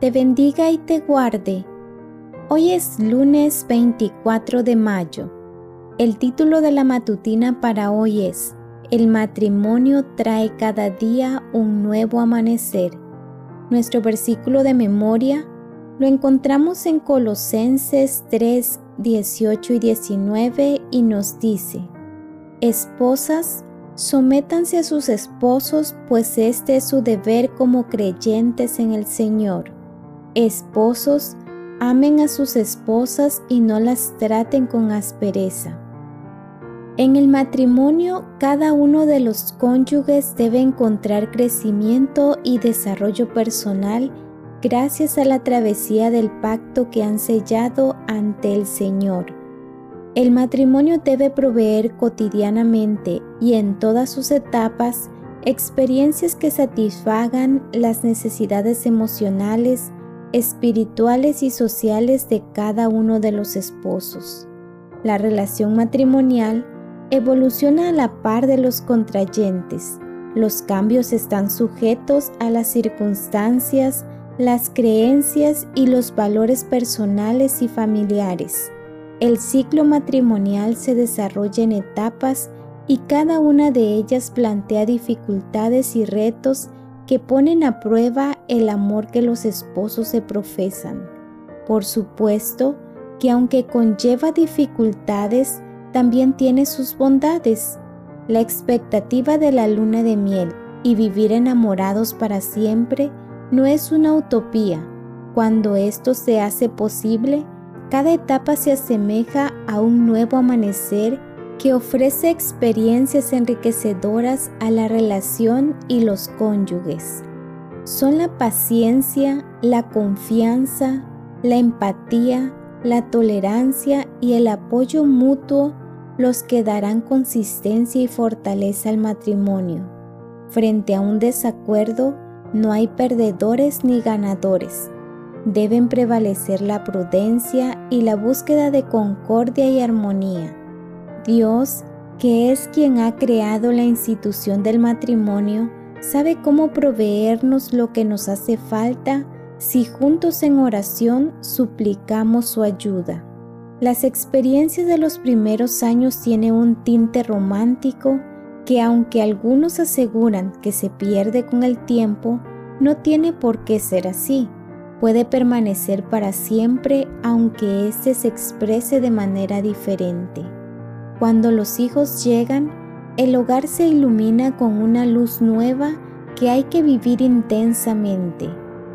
te bendiga y te guarde. Hoy es lunes 24 de mayo. El título de la matutina para hoy es El matrimonio trae cada día un nuevo amanecer. Nuestro versículo de memoria lo encontramos en Colosenses 3, 18 y 19 y nos dice, Esposas, sométanse a sus esposos, pues este es su deber como creyentes en el Señor. Esposos, amen a sus esposas y no las traten con aspereza. En el matrimonio, cada uno de los cónyuges debe encontrar crecimiento y desarrollo personal gracias a la travesía del pacto que han sellado ante el Señor. El matrimonio debe proveer cotidianamente y en todas sus etapas experiencias que satisfagan las necesidades emocionales, espirituales y sociales de cada uno de los esposos. La relación matrimonial evoluciona a la par de los contrayentes. Los cambios están sujetos a las circunstancias, las creencias y los valores personales y familiares. El ciclo matrimonial se desarrolla en etapas y cada una de ellas plantea dificultades y retos que ponen a prueba el amor que los esposos se profesan. Por supuesto que aunque conlleva dificultades, también tiene sus bondades. La expectativa de la luna de miel y vivir enamorados para siempre no es una utopía. Cuando esto se hace posible, cada etapa se asemeja a un nuevo amanecer que ofrece experiencias enriquecedoras a la relación y los cónyuges. Son la paciencia, la confianza, la empatía, la tolerancia y el apoyo mutuo los que darán consistencia y fortaleza al matrimonio. Frente a un desacuerdo, no hay perdedores ni ganadores. Deben prevalecer la prudencia y la búsqueda de concordia y armonía. Dios, que es quien ha creado la institución del matrimonio, sabe cómo proveernos lo que nos hace falta si juntos en oración suplicamos su ayuda. Las experiencias de los primeros años tienen un tinte romántico que aunque algunos aseguran que se pierde con el tiempo, no tiene por qué ser así. Puede permanecer para siempre aunque éste se exprese de manera diferente. Cuando los hijos llegan, el hogar se ilumina con una luz nueva que hay que vivir intensamente.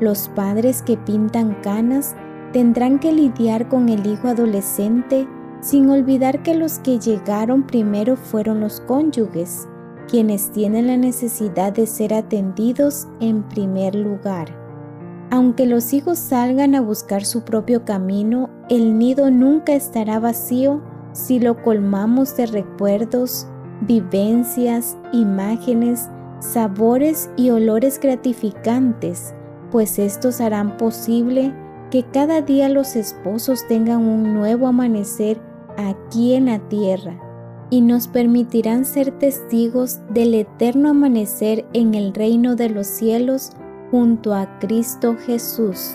Los padres que pintan canas tendrán que lidiar con el hijo adolescente sin olvidar que los que llegaron primero fueron los cónyuges, quienes tienen la necesidad de ser atendidos en primer lugar. Aunque los hijos salgan a buscar su propio camino, el nido nunca estará vacío si lo colmamos de recuerdos, vivencias, imágenes, sabores y olores gratificantes, pues estos harán posible que cada día los esposos tengan un nuevo amanecer aquí en la tierra y nos permitirán ser testigos del eterno amanecer en el reino de los cielos junto a Cristo Jesús.